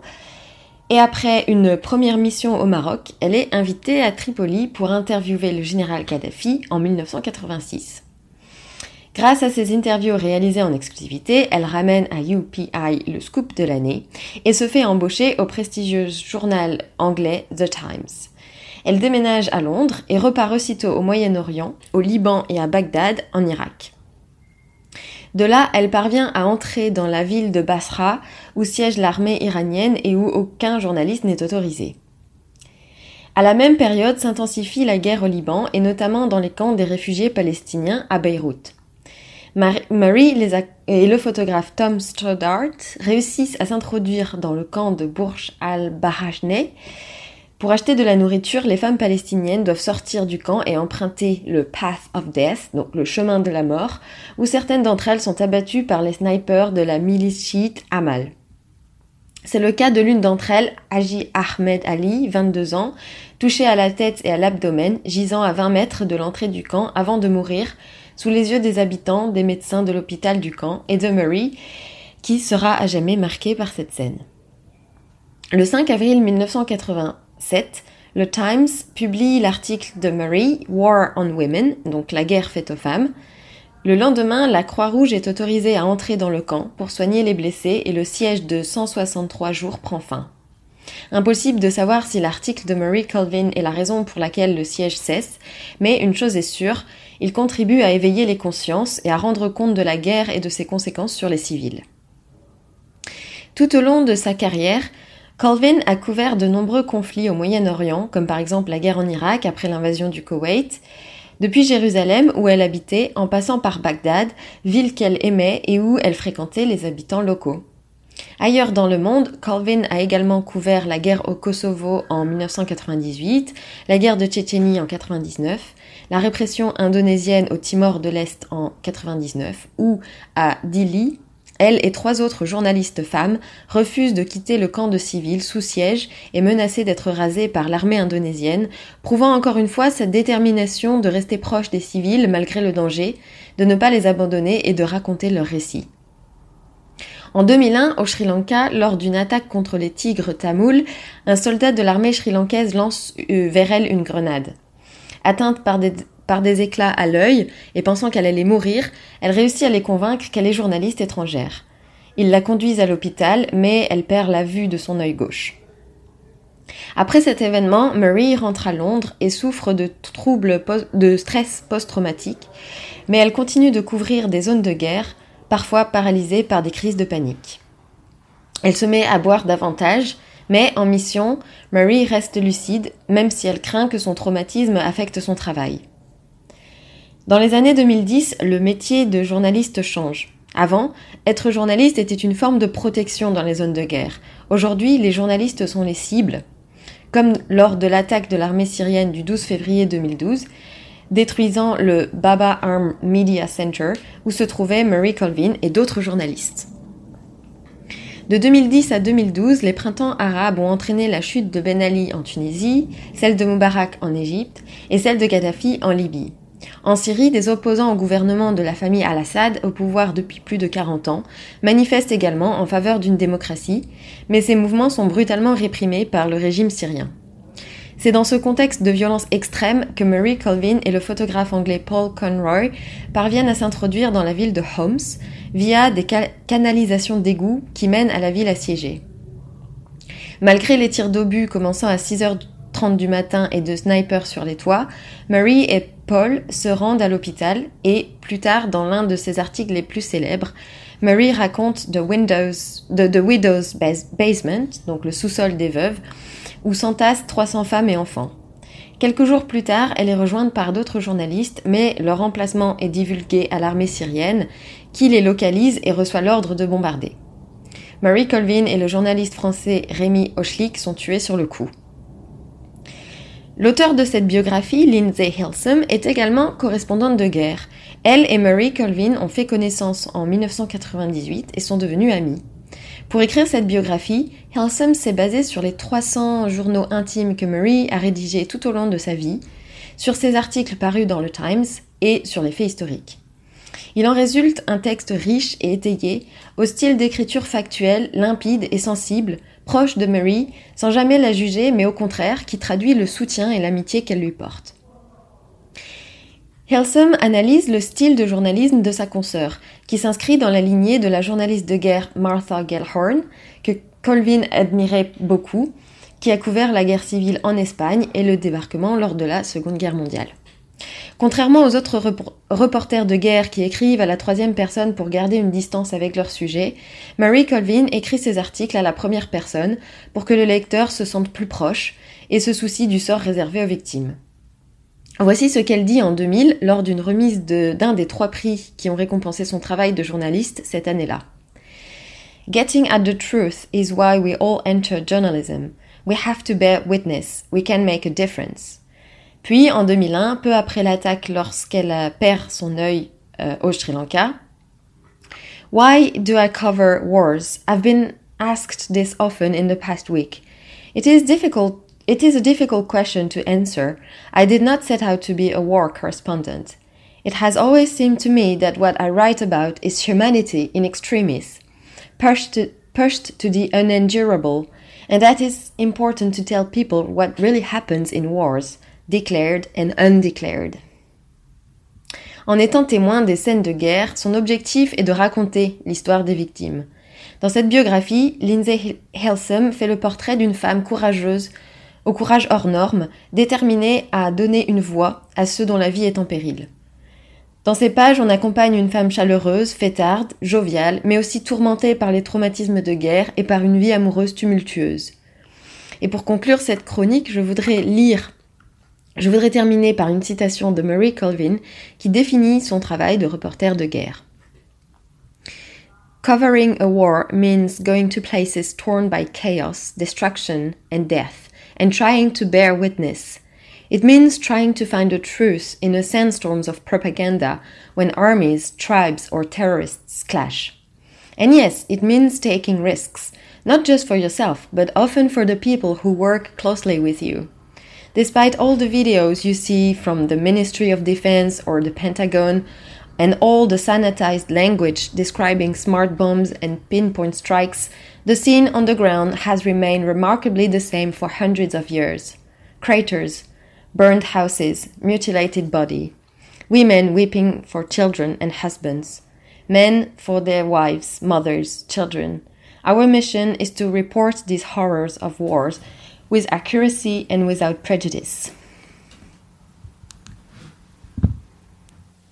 Et après une première mission au Maroc, elle est invitée à Tripoli pour interviewer le général Kadhafi en 1986. Grâce à ses interviews réalisées en exclusivité, elle ramène à UPI le scoop de l'année et se fait embaucher au prestigieux journal anglais The Times. Elle déménage à Londres et repart aussitôt au Moyen-Orient, au Liban et à Bagdad, en Irak. De là, elle parvient à entrer dans la ville de Basra, où siège l'armée iranienne et où aucun journaliste n'est autorisé. À la même période s'intensifie la guerre au Liban et notamment dans les camps des réfugiés palestiniens à Beyrouth. Marie et le photographe Tom Stoddart réussissent à s'introduire dans le camp de Bourj al-Barajneh. Pour acheter de la nourriture, les femmes palestiniennes doivent sortir du camp et emprunter le Path of Death, donc le chemin de la mort, où certaines d'entre elles sont abattues par les snipers de la milice chiite Amal. C'est le cas de l'une d'entre elles, Haji Ahmed Ali, 22 ans, touchée à la tête et à l'abdomen, gisant à 20 mètres de l'entrée du camp avant de mourir sous les yeux des habitants, des médecins de l'hôpital du camp et de Murray, qui sera à jamais marqué par cette scène. Le 5 avril 1907, le Times publie l'article de Murray, War on Women, donc la guerre faite aux femmes. Le lendemain, la Croix-Rouge est autorisée à entrer dans le camp pour soigner les blessés et le siège de 163 jours prend fin. Impossible de savoir si l'article de Murray Colvin est la raison pour laquelle le siège cesse, mais une chose est sûre, il contribue à éveiller les consciences et à rendre compte de la guerre et de ses conséquences sur les civils. Tout au long de sa carrière, Colvin a couvert de nombreux conflits au Moyen-Orient, comme par exemple la guerre en Irak après l'invasion du Koweït, depuis Jérusalem où elle habitait en passant par Bagdad, ville qu'elle aimait et où elle fréquentait les habitants locaux. Ailleurs dans le monde, Colvin a également couvert la guerre au Kosovo en 1998, la guerre de Tchétchénie en 1999, la répression indonésienne au Timor de l'Est en 1999 ou à Dili elle et trois autres journalistes femmes refusent de quitter le camp de civils sous siège et menacées d'être rasées par l'armée indonésienne, prouvant encore une fois sa détermination de rester proche des civils malgré le danger, de ne pas les abandonner et de raconter leur récit. En 2001, au Sri Lanka, lors d'une attaque contre les tigres tamouls, un soldat de l'armée sri-lankaise lance euh, vers elle une grenade. Atteinte par des par des éclats à l'œil et pensant qu'elle allait mourir, elle réussit à les convaincre qu'elle est journaliste étrangère. Ils la conduisent à l'hôpital, mais elle perd la vue de son œil gauche. Après cet événement, Marie rentre à Londres et souffre de troubles de stress post-traumatique, mais elle continue de couvrir des zones de guerre, parfois paralysée par des crises de panique. Elle se met à boire davantage mais en mission, Marie reste lucide, même si elle craint que son traumatisme affecte son travail. Dans les années 2010, le métier de journaliste change. Avant, être journaliste était une forme de protection dans les zones de guerre. Aujourd'hui, les journalistes sont les cibles, comme lors de l'attaque de l'armée syrienne du 12 février 2012, détruisant le Baba Arm Media Center où se trouvaient Murray Colvin et d'autres journalistes. De 2010 à 2012, les printemps arabes ont entraîné la chute de Ben Ali en Tunisie, celle de Moubarak en Égypte et celle de Kadhafi en Libye. En Syrie, des opposants au gouvernement de la famille al-Assad, au pouvoir depuis plus de 40 ans, manifestent également en faveur d'une démocratie, mais ces mouvements sont brutalement réprimés par le régime syrien. C'est dans ce contexte de violence extrême que Murray Colvin et le photographe anglais Paul Conroy parviennent à s'introduire dans la ville de Homs via des canalisations d'égouts qui mènent à la ville assiégée. Malgré les tirs d'obus commençant à 6h30 du matin et de snipers sur les toits, Murray et Paul se rendent à l'hôpital et, plus tard, dans l'un de ses articles les plus célèbres, Mary raconte The, Windows, The, Widow's Basement, donc le sous-sol des veuves, où s'entassent 300 femmes et enfants. Quelques jours plus tard, elle est rejointe par d'autres journalistes, mais leur emplacement est divulgué à l'armée syrienne, qui les localise et reçoit l'ordre de bombarder. Mary Colvin et le journaliste français Rémi Hochlik sont tués sur le coup. L'auteur de cette biographie, Lindsay Hilsum, est également correspondante de guerre. Elle et Murray Colvin ont fait connaissance en 1998 et sont devenues amies. Pour écrire cette biographie, Hilsum s'est basée sur les 300 journaux intimes que Murray a rédigés tout au long de sa vie, sur ses articles parus dans le Times et sur les faits historiques. Il en résulte un texte riche et étayé, au style d'écriture factuelle, limpide et sensible, proche de Mary, sans jamais la juger, mais au contraire, qui traduit le soutien et l'amitié qu'elle lui porte. Helsum analyse le style de journalisme de sa consoeur, qui s'inscrit dans la lignée de la journaliste de guerre Martha Gellhorn, que Colvin admirait beaucoup, qui a couvert la guerre civile en Espagne et le débarquement lors de la Seconde Guerre mondiale. Contrairement aux autres reporters de guerre qui écrivent à la troisième personne pour garder une distance avec leur sujet, Mary Colvin écrit ses articles à la première personne pour que le lecteur se sente plus proche et se soucie du sort réservé aux victimes. Voici ce qu'elle dit en 2000 lors d'une remise d'un des trois prix qui ont récompensé son travail de journaliste cette année-là. Getting at the truth is why we all enter journalism. We have to bear witness. We can make a difference. Puis en 2001, peu après l'attaque lorsqu'elle euh, perd son œil euh, au Sri Lanka, Why do I cover wars? I've been asked this often in the past week. It is difficult it is a difficult question to answer. I did not set out to be a war correspondent. It has always seemed to me that what I write about is humanity in extremis, pushed to, pushed to the unendurable, And that is important to tell people what really happens in wars, declared and undeclared. En étant témoin des scènes de guerre, son objectif est de raconter l'histoire des victimes. Dans cette biographie, Lindsay Halsum fait le portrait d'une femme courageuse, au courage hors norme, déterminée à donner une voix à ceux dont la vie est en péril. Dans ces pages, on accompagne une femme chaleureuse, fêtarde, joviale, mais aussi tourmentée par les traumatismes de guerre et par une vie amoureuse tumultueuse. Et pour conclure cette chronique, je voudrais lire, je voudrais terminer par une citation de Marie Colvin qui définit son travail de reporter de guerre. Covering a war means going to places torn by chaos, destruction, and death, and trying to bear witness. It means trying to find the truth in a sandstorms of propaganda when armies, tribes, or terrorists clash. And yes, it means taking risks, not just for yourself, but often for the people who work closely with you. Despite all the videos you see from the Ministry of Defense or the Pentagon, and all the sanitized language describing smart bombs and pinpoint strikes, the scene on the ground has remained remarkably the same for hundreds of years. Craters, burned houses, mutilated body, women weeping for children and husbands, men for their wives, mothers, children. Our mission is to report these horrors of wars with accuracy and without prejudice.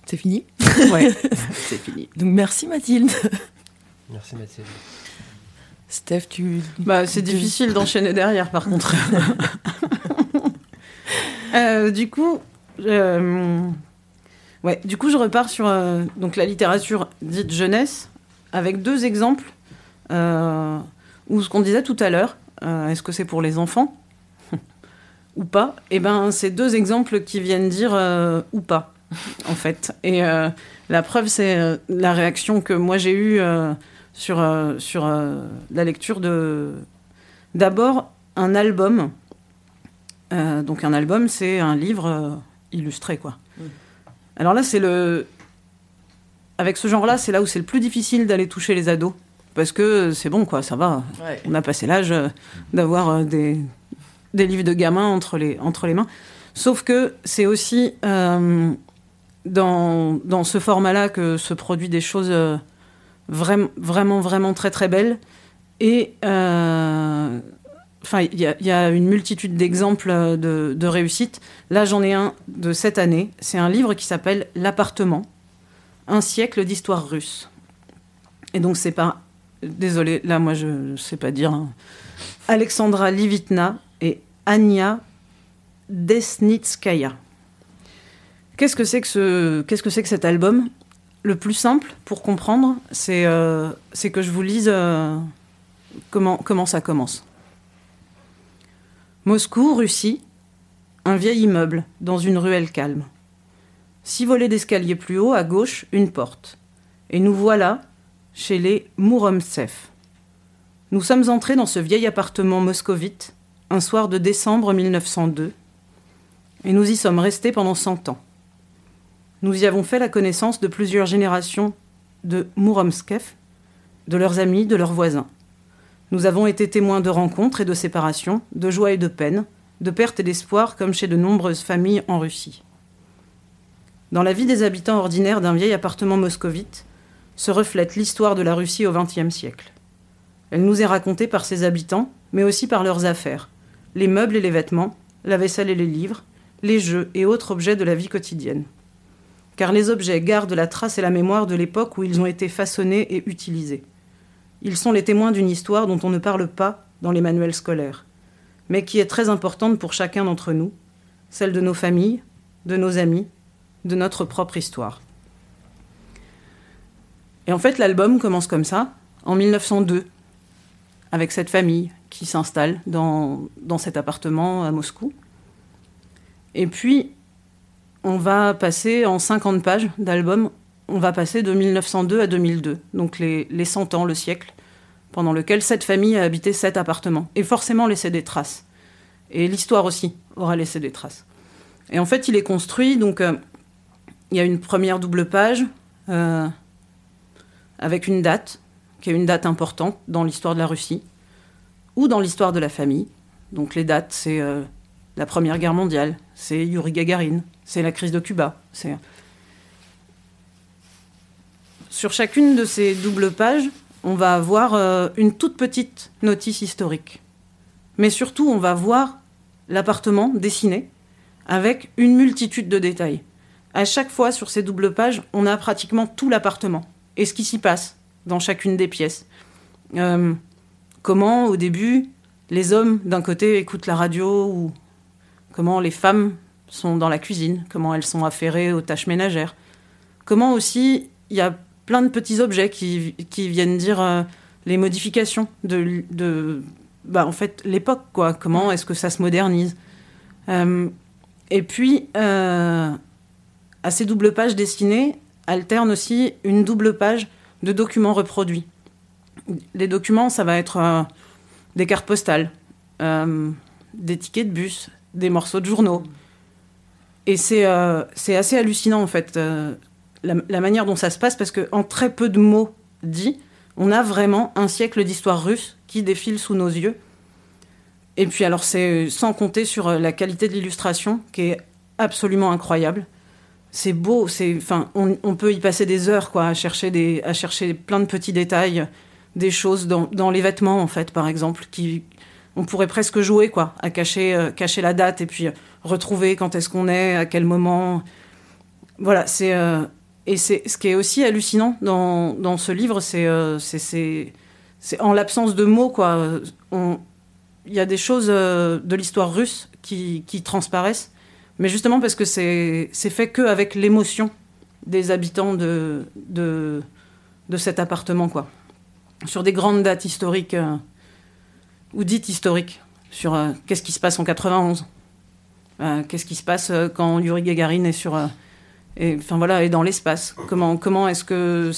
C'est fini? Ouais, c'est fini. Donc merci Mathilde. Merci Mathilde. Steph, tu. Bah, c'est tu- difficile d'enchaîner derrière, par contre. Euh, du coup, euh, ouais, du coup, je repars sur euh, donc la littérature dite jeunesse avec deux exemples euh, où ce qu'on disait tout à l'heure, euh, est-ce que c'est pour les enfants ou pas? Eh ben, c'est deux exemples qui viennent dire euh, ou pas, en fait. Et euh, la preuve, c'est la réaction que moi j'ai eue sur, sur la lecture de. D'abord, un album. Donc, un album, c'est un livre illustré, quoi. Alors là, c'est le. Avec ce genre-là, c'est là où c'est le plus difficile d'aller toucher les ados. Parce que c'est bon, quoi, ça va. Ouais. On a passé l'âge euh, d'avoir euh, des, des livres de gamins entre les, entre les mains. Sauf que c'est aussi euh, dans, dans ce format-là que se produit des choses vraiment, vraiment, vraiment très, très belles. Et euh, enfin, il y, a- il y a une multitude d'exemples de, de réussite. Là, j'en ai un de cette année. C'est un livre qui s'appelle L'appartement, un siècle d'histoire russe. Et donc, c'est pas. Désolé, là, moi, je ne sais pas dire. hein. Alexandra Livitna et Anya Desnitskaya. Qu'est-ce que c'est que, cet album? Le plus simple pour comprendre, c'est euh, que je vous lise euh, comment ça commence. Moscou, Russie, un vieil immeuble dans une ruelle calme. Six volets d'escalier plus haut, à gauche, une porte. Et nous voilà chez les Mouromtsev. Nous sommes entrés dans ce vieil appartement moscovite un soir de décembre 1902 et nous y sommes restés pendant 100 ans. Nous y avons fait la connaissance de plusieurs générations de Mouromskev, de leurs amis, de leurs voisins. Nous avons été témoins de rencontres et de séparations, de joie et de peine, de perte et d'espoir comme chez de nombreuses familles en Russie. Dans la vie des habitants ordinaires d'un vieil appartement moscovite se reflète l'histoire de la Russie au XXe siècle. Elle nous est racontée par ses habitants, mais aussi par leurs affaires, les meubles et les vêtements, la vaisselle et les livres, les jeux et autres objets de la vie quotidienne. Car les objets gardent la trace et la mémoire de l'époque où ils ont été façonnés et utilisés. Ils sont les témoins d'une histoire dont on ne parle pas dans les manuels scolaires, mais qui est très importante pour chacun d'entre nous, celle de nos familles, de nos amis, de notre propre histoire. Et en fait, l'album commence comme ça, en 1902, avec cette famille qui s'installe dans, dans cet appartement à Moscou. Et puis, on va passer en 50 pages d'album, on va passer de 1902 à 2002, donc les, les 100 ans, le siècle, pendant lequel cette famille a habité cet appartement, et forcément laissé des traces. Et l'histoire aussi aura laissé des traces. Et en fait, il est construit, donc euh, il y a une première double page euh, avec une date, qui est une date importante dans l'histoire de la Russie. ou dans l'histoire de la famille. Donc les dates, c'est euh, la Première Guerre mondiale, c'est Yuri Gagarin, c'est la crise de Cuba. Sur chacune de ces doubles pages, on va avoir euh, une toute petite notice historique. Mais surtout, on va voir l'appartement dessiné avec une multitude de détails. À chaque fois, sur ces doubles pages, on a pratiquement tout l'appartement et ce qui s'y passe dans chacune des pièces. Euh, comment, au début, les hommes d'un côté écoutent la radio ou comment les femmes sont dans la cuisine, comment elles sont affairées aux tâches ménagères. Comment aussi il y a plein de petits objets qui, qui viennent dire euh, les modifications de, de bah, en fait l'époque quoi. Comment est-ce que ça se modernise? Euh, Et puis à ces doubles pages dessinées alterne aussi une double page de documents reproduits. Les documents, ça va être des cartes postales, des tickets de bus, des morceaux de journaux. Et c'est assez hallucinant en fait la, manière dont ça se passe, parce qu'en très peu de mots dits, on a vraiment un siècle d'histoire russe qui défile sous nos yeux. Et puis alors c'est sans compter sur euh, la qualité de l'illustration qui est absolument incroyable. C'est beau, c'est, enfin, on, peut y passer des heures quoi, à chercher des, à chercher plein de petits détails, des choses dans, les vêtements en fait, par exemple, qui, on pourrait presque jouer quoi, à cacher, euh, cacher la date et puis retrouver quand est-ce qu'on est, à quel moment. Voilà, c'est euh, et c'est ce qui est aussi hallucinant dans, dans ce livre, c'est euh, c'est en l'absence de mots quoi. Il y a des choses euh, de l'histoire russe qui, qui, transparaissent, mais justement parce que c'est fait que avec l'émotion des habitants de, de, de cet appartement quoi. Sur des grandes dates historiques euh, ou dites historiques, sur qu'est-ce qui se passe en 91, qu'est-ce qui se passe quand Yuri Gagarin est sur voilà et dans l'espace comment comment est-ce que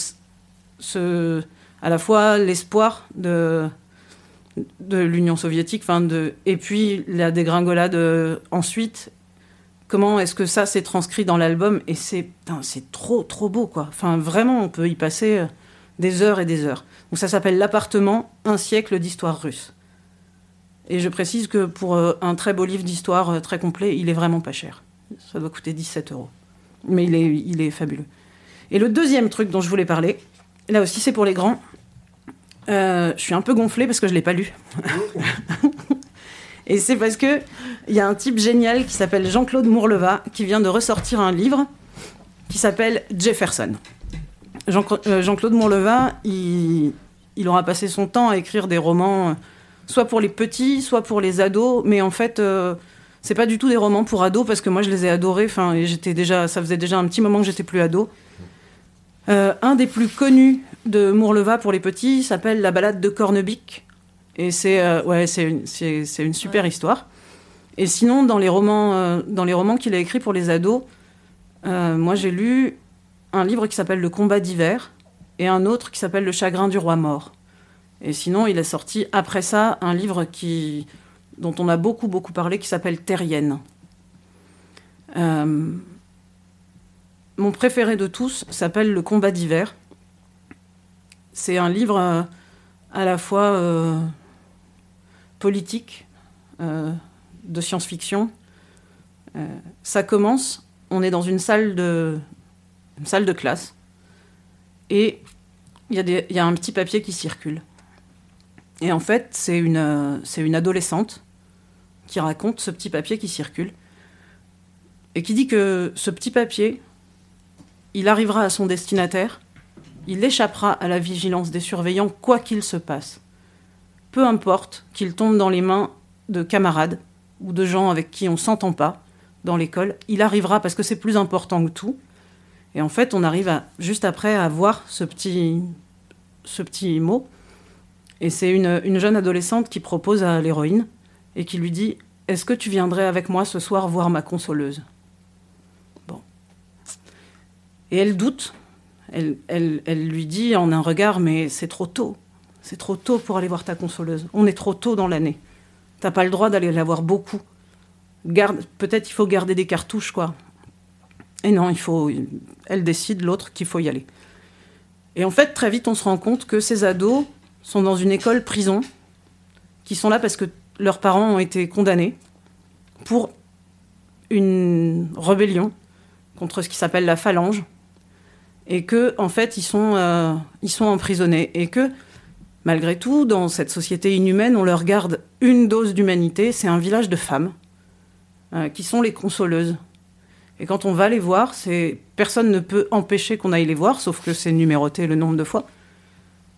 ce à la fois l'espoir de de l'Union soviétique de et puis la dégringolade euh, ensuite comment est-ce que ça s'est transcrit dans l'album et c'est c'est trop trop beau quoi enfin vraiment on peut y passer euh, des heures et des heures donc ça s'appelle l'appartement un siècle d'histoire russe et je précise que pour euh, un très beau livre d'histoire très complet il est vraiment pas cher ça doit coûter 17 euros mais il est, il est fabuleux. Et le deuxième truc dont je voulais parler, là aussi c'est pour les grands. Euh, je suis un peu gonflée parce que je l'ai pas lu. Et c'est parce que il y a un type génial qui s'appelle Jean-Claude Mourleva qui vient de ressortir un livre qui s'appelle Jefferson. Euh, Jean-Claude Mourleva, il, aura passé son temps à écrire des romans, euh, soit pour les petits, soit pour les ados, mais en fait, c'est pas du tout des romans pour ados parce que moi je les ai adorés. Enfin, j'étais déjà, ça faisait déjà un petit moment que j'étais plus ado. Euh, un des plus connus de Mourleva pour les petits s'appelle La balade de Cornebic. Et c'est euh, ouais, c'est une, une, super histoire. Et sinon, dans les romans, euh, dans les romans qu'il a écrits pour les ados, moi j'ai lu un livre qui s'appelle Le combat d'hiver et un autre qui s'appelle Le chagrin du roi mort. Et sinon, il a sorti après ça un livre qui dont on a beaucoup, beaucoup parlé, qui s'appelle Terrienne. Euh, mon préféré de tous s'appelle Le combat d'hiver. C'est un livre euh, à la fois euh, politique, de science-fiction. ça commence, on est dans une salle de, salle de classe, et il y, a un petit papier qui circule. Et en fait, c'est une, c'est une adolescente qui raconte ce petit papier qui circule et qui dit que ce petit papier, il arrivera à son destinataire, il échappera à la vigilance des surveillants quoi qu'il se passe. Peu importe qu'il tombe dans les mains de camarades ou de gens avec qui on s'entend pas dans l'école, il arrivera parce que c'est plus important que tout. Et en fait, on arrive juste après à voir ce petit, mot. Et c'est une, une jeune adolescente qui propose à l'héroïne et qui lui dit Est-ce que tu viendrais avec moi ce soir voir ma consoleuse? Bon. Et elle doute. Elle lui dit en un regard Mais c'est trop tôt. C'est trop tôt pour aller voir ta consoleuse. On est trop tôt dans l'année. T'as pas le droit d'aller la voir beaucoup. Garde, peut-être il faut garder des cartouches, quoi. Et non, il faut. Elle décide, l'autre, qu'il faut y aller. Et en fait, très vite, on se rend compte que ces ados sont dans une école prison qui sont là parce que leurs parents ont été condamnés pour une rébellion contre ce qui s'appelle la phalange et que en fait ils sont euh, ils sont emprisonnés et que malgré tout dans cette société inhumaine on leur garde une dose d'humanité c'est un village de femmes euh, qui sont les consoleuses et quand on va les voir c'est personne ne peut empêcher qu'on aille les voir sauf que c'est numéroté le nombre de fois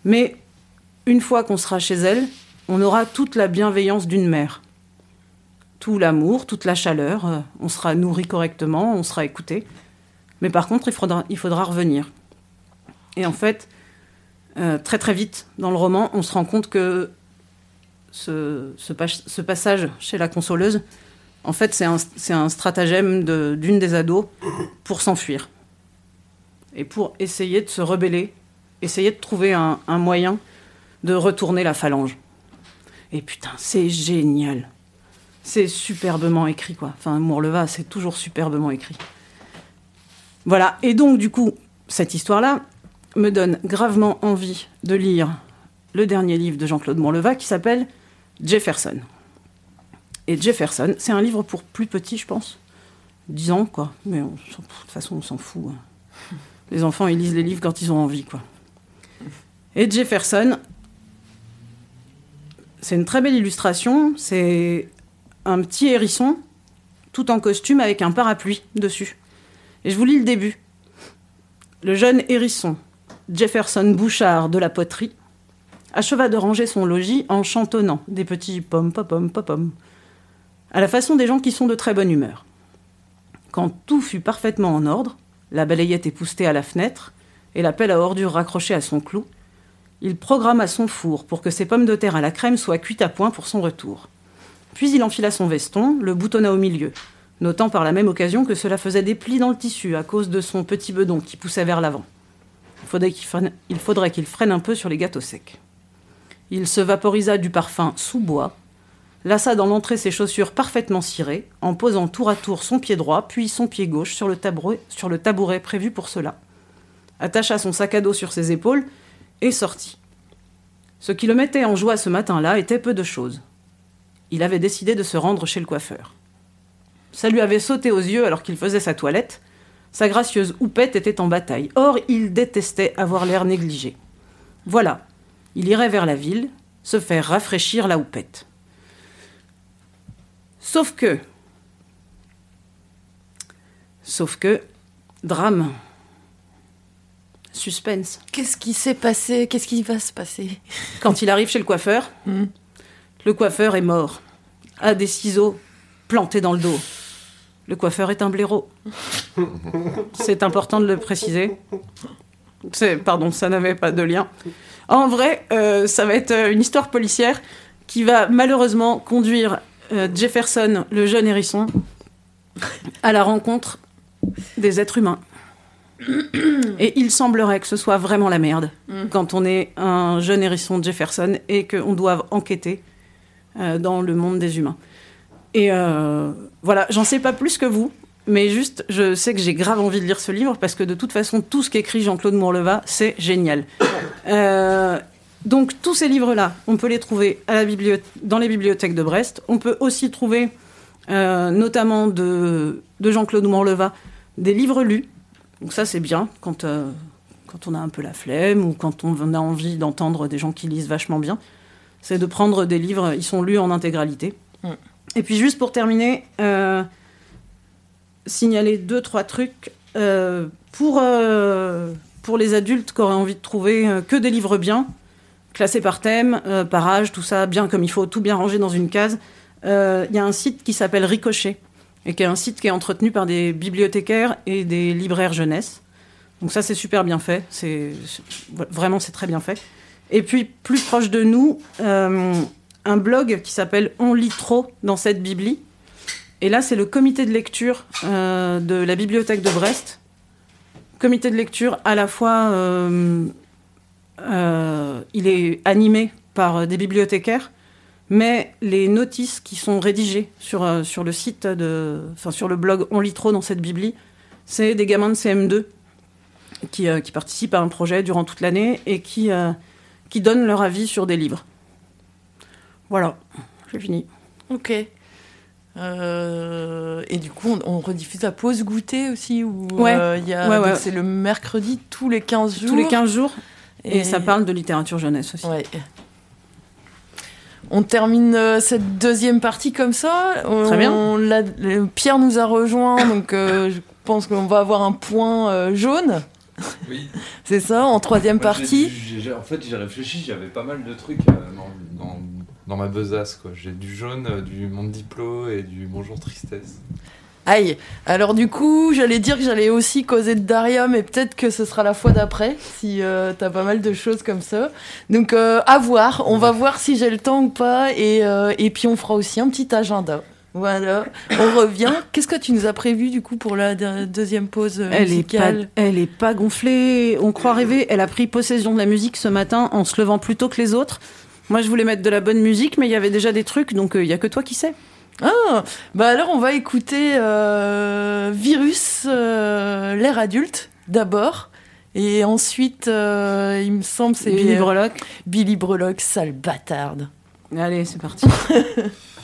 mais une fois qu'on sera chez elles on aura toute la bienveillance d'une mère tout l'amour, toute la chaleur, euh, on sera nourri correctement, on sera écouté. Mais par contre, il faudra, il faudra revenir. Et en fait, euh, très très vite dans le roman, on se rend compte que ce, passage chez la consoleuse, en fait, c'est un, un, stratagème d'une des ados pour s'enfuir. Et pour essayer de se rebeller, essayer de trouver un, un moyen de retourner la phalange. Et putain, c'est génial. C'est superbement écrit, quoi. Enfin, Mourleva, c'est toujours superbement écrit. Voilà. Et donc, du coup, cette histoire-là me donne gravement envie de lire le dernier livre de Jean-Claude Mourleva qui s'appelle Jefferson. Et Jefferson, c'est un livre pour plus petits, je pense. 10 ans, quoi. Mais de toute façon, on s'en fout. Hein. Les enfants, ils lisent les livres quand ils ont envie, quoi. Et Jefferson, c'est une très belle illustration. C'est un petit hérisson, tout en costume, avec un parapluie dessus. Et je vous lis le début. Le jeune hérisson, Jefferson Bouchard de la poterie, acheva de ranger son logis en chantonnant des petits pom pom pom pom, à la façon des gens qui sont de très bonne humeur. Quand tout fut parfaitement en ordre, la balayette époustée à la fenêtre et la pelle à ordures raccrochée à son clou, il programma son four pour que ses pommes de terre à la crème soient cuites à point pour son retour. Puis il enfila son veston, le boutonna au milieu, notant par la même occasion que cela faisait des plis dans le tissu à cause de son petit bedon qui poussait vers l'avant. Il faudrait qu'il freine, un peu sur les gâteaux secs. Il se vaporisa du parfum sous bois, lassa dans l'entrée ses chaussures parfaitement cirées, en posant tour à tour son pied droit, puis son pied gauche sur le tabouret, sur le tabouret prévu pour cela, attacha son sac à dos sur ses épaules et sortit. Ce qui le mettait en joie ce matin-là était peu de choses. Il avait décidé de se rendre chez le coiffeur. Ça lui avait sauté aux yeux alors qu'il faisait sa toilette. Sa gracieuse houppette était en bataille. Or, il détestait avoir l'air négligé. Voilà, il irait vers la ville, se faire rafraîchir la houppette. Sauf que. Sauf que. Drame. Suspense. Qu'est-ce qui s'est passé? Qu'est-ce qui va se passer? Quand il arrive chez le coiffeur, Hmm. le coiffeur est mort. A des ciseaux plantés dans le dos. Le coiffeur est un blaireau. C'est important de le préciser. Pardon, ça n'avait pas de lien. En vrai, euh, ça va être euh, une histoire policière qui va malheureusement conduire euh, Jefferson, le jeune hérisson, à la rencontre des êtres humains. Et il semblerait que ce soit vraiment la merde quand on est un jeune hérisson Jefferson et qu'on doit enquêter dans le monde des humains. Et euh, voilà, j'en sais pas plus que vous, mais juste, je sais que j'ai grave envie de lire ce livre parce que de toute façon, tout ce qu'écrit Jean-Claude Mourleva, c'est génial. Euh, donc, tous ces livres-là, on peut les trouver dans les bibliothèques de Brest. On peut aussi trouver, euh, notamment de, de Jean-Claude Mourleva, des livres lus. Donc, ça, c'est bien quand, quand on a un peu la flemme ou quand on a envie d'entendre des gens qui lisent vachement bien. C'est de prendre des livres, ils sont lus en intégralité. Et puis, juste pour terminer, euh, signaler deux, trois trucs euh, pour, euh, pour les adultes qui auraient envie de trouver que des livres bien, classés par thème, par âge, tout ça, bien comme il faut, tout bien rangé dans une case. Il y a un site qui s'appelle Ricochet, et qui est un site qui est entretenu par des bibliothécaires et des libraires jeunesse. Donc ça, c'est super bien fait. C'est vraiment, c'est très bien fait. Et puis, plus proche de nous, un blog qui s'appelle On lit trop dans cette bibli. Et là, c'est le comité de lecture euh, de la bibliothèque de Brest. Comité de lecture à la fois, euh, euh, il est animé par des bibliothécaires, mais les notices qui sont rédigées sur, sur le site de, sur le blog On lit trop dans cette bibli, c'est des gamins de CM2 qui, qui participent à un projet durant toute l'année et qui, qui donnent leur avis sur des livres. Voilà, j'ai fini. Ok. Euh, et du coup, on, on rediffuse la pause goûter aussi où Ouais. euh, il y a- Ouais, c'est le mercredi tous les 15 jours. Tous les 15 jours. Et, Et- ça parle de littérature jeunesse aussi. Ouais. On termine euh, cette deuxième partie comme ça. On- Très bien. on l'a- le- Pierre nous a rejoint, donc euh, je pense qu'on va avoir un point euh, jaune. Oui. C'est ça, en troisième partie. en fait, j'ai réfléchi, j'avais pas mal de trucs euh, dans, dans- dans ma besace. quoi. J'ai du jaune, euh, du monde diplo et du bonjour tristesse. Aïe. Alors du coup, j'allais dire que j'allais aussi causer de Daria, mais peut-être que ce sera la fois d'après, si euh, t'as pas mal de choses comme ça. Donc euh, à voir. On va voir si j'ai le temps ou pas, et, euh, et puis on fera aussi un petit agenda. Voilà. On revient. Qu'est-ce que tu nous as prévu du coup pour la de- deuxième pause Elle est, pas, musicale? elle est pas gonflée. On croit rêver. Elle a pris possession de la musique ce matin en se levant plus tôt que les autres. Moi, je voulais mettre de la bonne musique, mais il y avait déjà des trucs, donc euh, il y a que toi qui sais. Ah, bah alors on va écouter euh, Virus, euh, l'ère adulte d'abord, et ensuite, euh, il me semble, c'est Billy Brelock. Billy Brelock, sale bâtarde. Allez, c'est parti.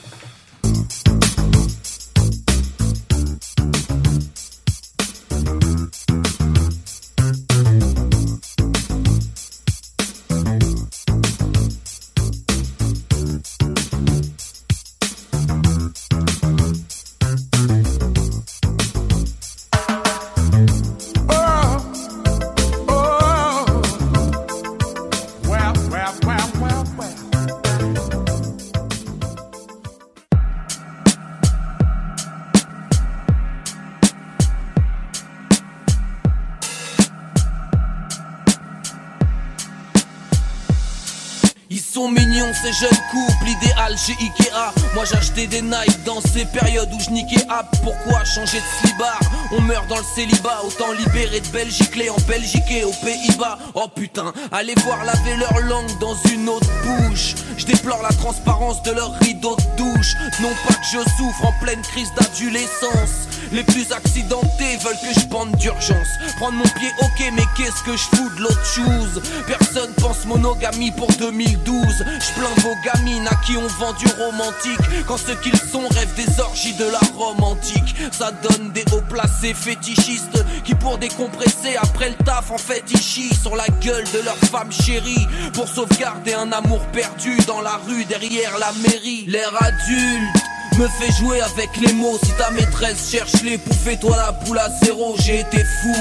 des Nike dans ces périodes où je niquais. App Pourquoi changer de slibard Dans le célibat, autant libérer de Belgique les en Belgique et aux Pays-Bas. Oh putain, allez voir laver leur langue dans une autre bouche. Je déplore la transparence de leur rideau de douche. Non pas que je souffre en pleine crise d'adolescence. Les plus accidentés veulent que je bande d'urgence. Prendre mon pied ok mais qu'est-ce que je fous de l'autre chose? Personne pense monogamie pour 2012 Je plains vos gamines à qui on vend du romantique. Quand ceux qu'ils sont rêvent des orgies de la Rome antique Ça donne des hauts placés fétichistes Qui pour décompresser après le taf en fait ils chient Sur la gueule de leur femme chérie Pour sauvegarder un amour perdu dans la rue derrière la mairie. L'air adulte me fait jouer avec les mots. Si ta maîtresse cherche les poufs toi la poule à zéro été fou.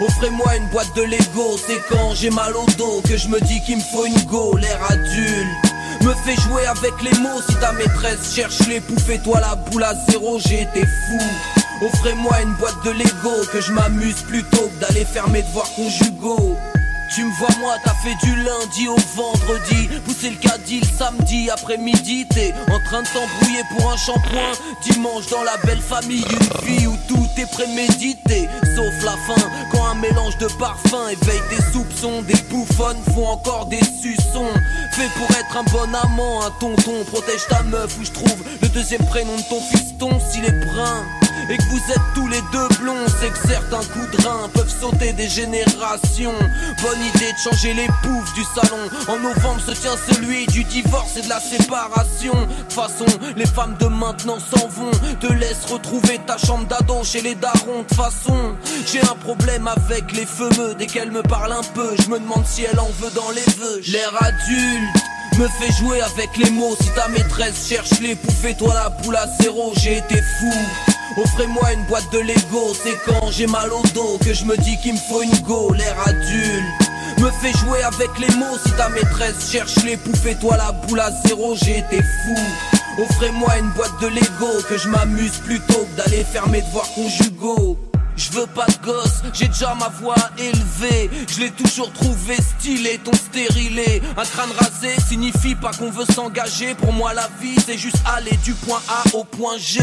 Offrez-moi une boîte de Lego C'est quand j'ai mal au dos que je me dis qu'il me faut une go. L'air adulte me fait jouer avec les mots. Si ta maîtresse cherche les poufs toi la boule à zéro été fou Offrez-moi une boîte de Lego Que je m'amuse plutôt que d'aller faire mes devoirs conjugaux tu me vois moi, t'as fait du lundi au vendredi. Pousser le caddie le samedi après-midi. T'es en train de t'embrouiller pour un shampoing. Dimanche dans la belle famille Une vie où tout est prémédité. Sauf la fin, quand un mélange de parfums Éveille tes soupçons. Des bouffonnes font encore des suçons. Fait pour être un bon amant, un tonton. Protège ta meuf où je trouve le deuxième prénom de ton fiston. S'il est brun et que vous êtes tous les deux blonds, c'est que certains coups de rein peuvent sauter des générations. Bonne idée de changer les poufs du salon. En novembre se tient celui du divorce et de la séparation. De toute façon, les femmes de maintenant s'en vont. Te laisse retrouver ta chambre d'ado chez les darons. De façon, j'ai un problème avec les feux dès qu'elle me parle un peu. Je me demande si elle en veut dans les vœux. L'air adulte me fait jouer avec les mots Si ta maîtresse cherche les poufs toi la poule à zéro J'ai été fou Offrez-moi une boîte de Lego C'est quand j'ai mal au dos que je me dis qu'il me faut une go. L'air adulte me fait jouer avec les mots. Si ta maîtresse cherche les poufs toi la boule à zéro été fou. Offrez-moi une boîte de Lego Que je m'amuse plutôt que d'aller faire mes devoirs conjugaux je veux pas de gosse, j'ai déjà ma voix élevée. Je l'ai toujours trouvé stylé, ton stérilé. Un crâne rasé signifie pas qu'on veut s'engager. Pour moi, la vie, c'est juste aller du point A au point G.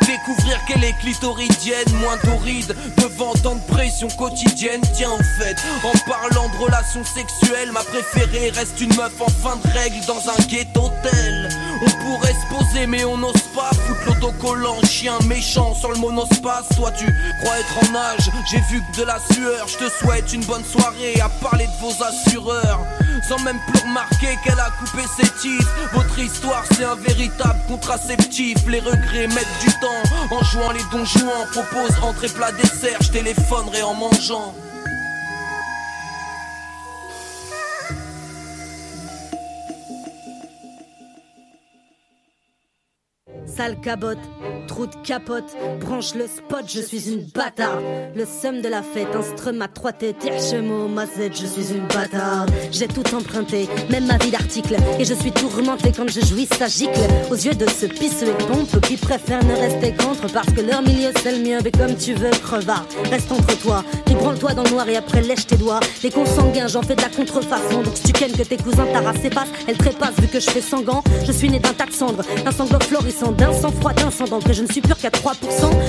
Découvrir qu'elle est clitoridienne, moins torride. Devant tant de pression quotidienne. Tiens, au fait, en parlant de relations sexuelles, ma préférée reste une meuf en fin de règle dans un ghetto tel. On pourrait se poser, mais on n'ose pas foutre l'autocollant chien méchant sur le monospace. Toi, tu crois être en âge, j'ai vu que de la sueur. Je te souhaite une bonne soirée à parler de vos assureurs. Sans même plus remarquer qu'elle a coupé ses titres Votre histoire c'est un véritable contraceptif Les regrets mettent du temps En jouant les donjons Propose entrée plat dessert Je téléphonerai en mangeant Sale cabotte, trou de capote, branche le spot, je suis une bâtarde. Le somme de la fête, instrument à trois têtes, chemo, mazette, je suis une bâtarde. J'ai tout emprunté, même ma vie d'article, et je suis tourmentée quand je jouis sa gicle. Aux yeux de ce pisseux et pompe qui préfèrent ne rester contre parce que leur milieu c'est le mien, mais comme tu veux, crevard. Reste entre toi, branle-toi dans le noir et après lèche tes doigts. Les consanguins, j'en fais de la contrefaçon, donc si tu que tes cousins t'arrassent pas, elle trépasse vu que je fais sanguin. Je suis né d'un tas de cendres, d'un sanglot florissant, d'un sang-froid, d'un sang je ne suis pure qu'à 3%.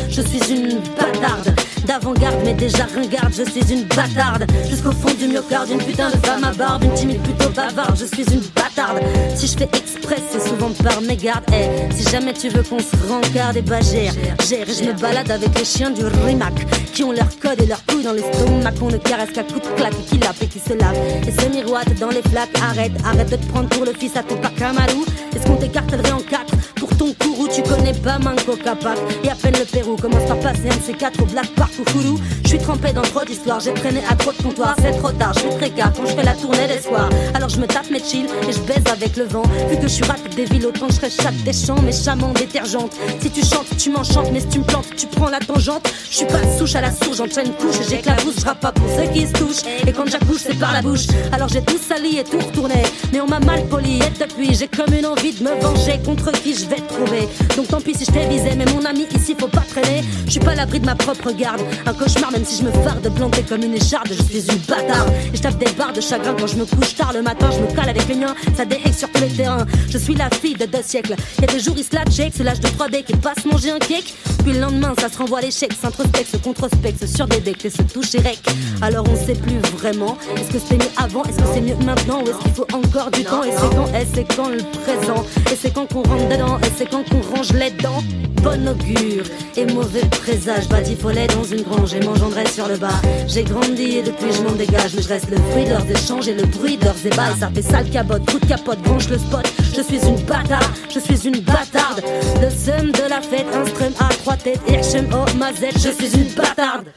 Je suis une bâtarde d'avant-garde, mais déjà ringarde. Je suis une bâtarde jusqu'au fond du myocarde. Une putain de femme à barbe, une timide plutôt bavarde. Je suis une bâtarde. Si je fais express, c'est souvent par mégarde. Eh, si jamais tu veux qu'on se rencarde, et bah gère, gère. Je me balade avec les chiens du Rimac qui ont leur code et leur couilles dans l'estomac. On ne caresse qu'à coups de claque et qui lappe et qui se lave. Et se miroite dans les flaques. Arrête, arrête de te prendre pour le fils à ton Kamalou. Est-ce qu'on t'écartelerait en quatre ton courroux Tu connais pas Manco Capac et à peine le Pérou commence par passer un de ces quatre au Black Park ou. Suis trempé dans trop d'histoires, j'ai traîné à trop de comptoirs. C'est trop tard, je suis très quand je fais la tournée des soirs. Alors je me tape mes chill et je baise avec le vent. Vu que je suis rapide des villes, autant je serais chatte des champs, mes chamans détergentes. Si tu chantes, tu m'enchantes, mais si tu me plantes, tu prends la tangente. Je suis pas souche à la source, j'enchaîne couche j'éclabousse. Je pas pour ceux qui se touchent. Et quand j'accouche, c'est par la bouche. Alors j'ai tout sali et tout retourné. Mais on m'a mal poli et depuis, j'ai comme une envie de me venger contre qui je vais trouver. Donc tant pis si je t'ai visé, mais mon ami ici faut pas traîner. Je suis pas l'abri de ma propre garde. Un cauchemar, même si je me farde de planter comme une écharde, je suis une bâtarde. Et je tape des barres de chagrin quand je me couche tard le matin, je me cale avec les miens, ça déhague sur tous les terrains. Je suis la fille de deux siècles. Y a des jours, ils se la check, c'est l'âge de 3D qui passe manger un cake. Puis le lendemain, ça se renvoie à l'échec, s'introspecte, se controspecte sur des decks et se touche rec. Alors on sait plus vraiment. Est-ce que c'était mieux avant Est-ce que c'est mieux maintenant Ou est-ce qu'il faut encore du temps Et c'est quand Et c'est quand le présent Et c'est quand qu'on rentre dedans Et c'est quand qu'on range les dents Bon augure et mauvais présage Badifolet dans une grange et sur le bas. J'ai grandi et depuis je m'en dégage, mais je reste le fruit de leurs échanges et le bruit de leurs ébats. Ça fait sale cabote, coup de capote, branche le spot. Je suis une bâtarde, je suis une bâtarde. Le seum de la fête, un stream à trois têtes, Hirschem, oh mazette, je suis une bâtarde.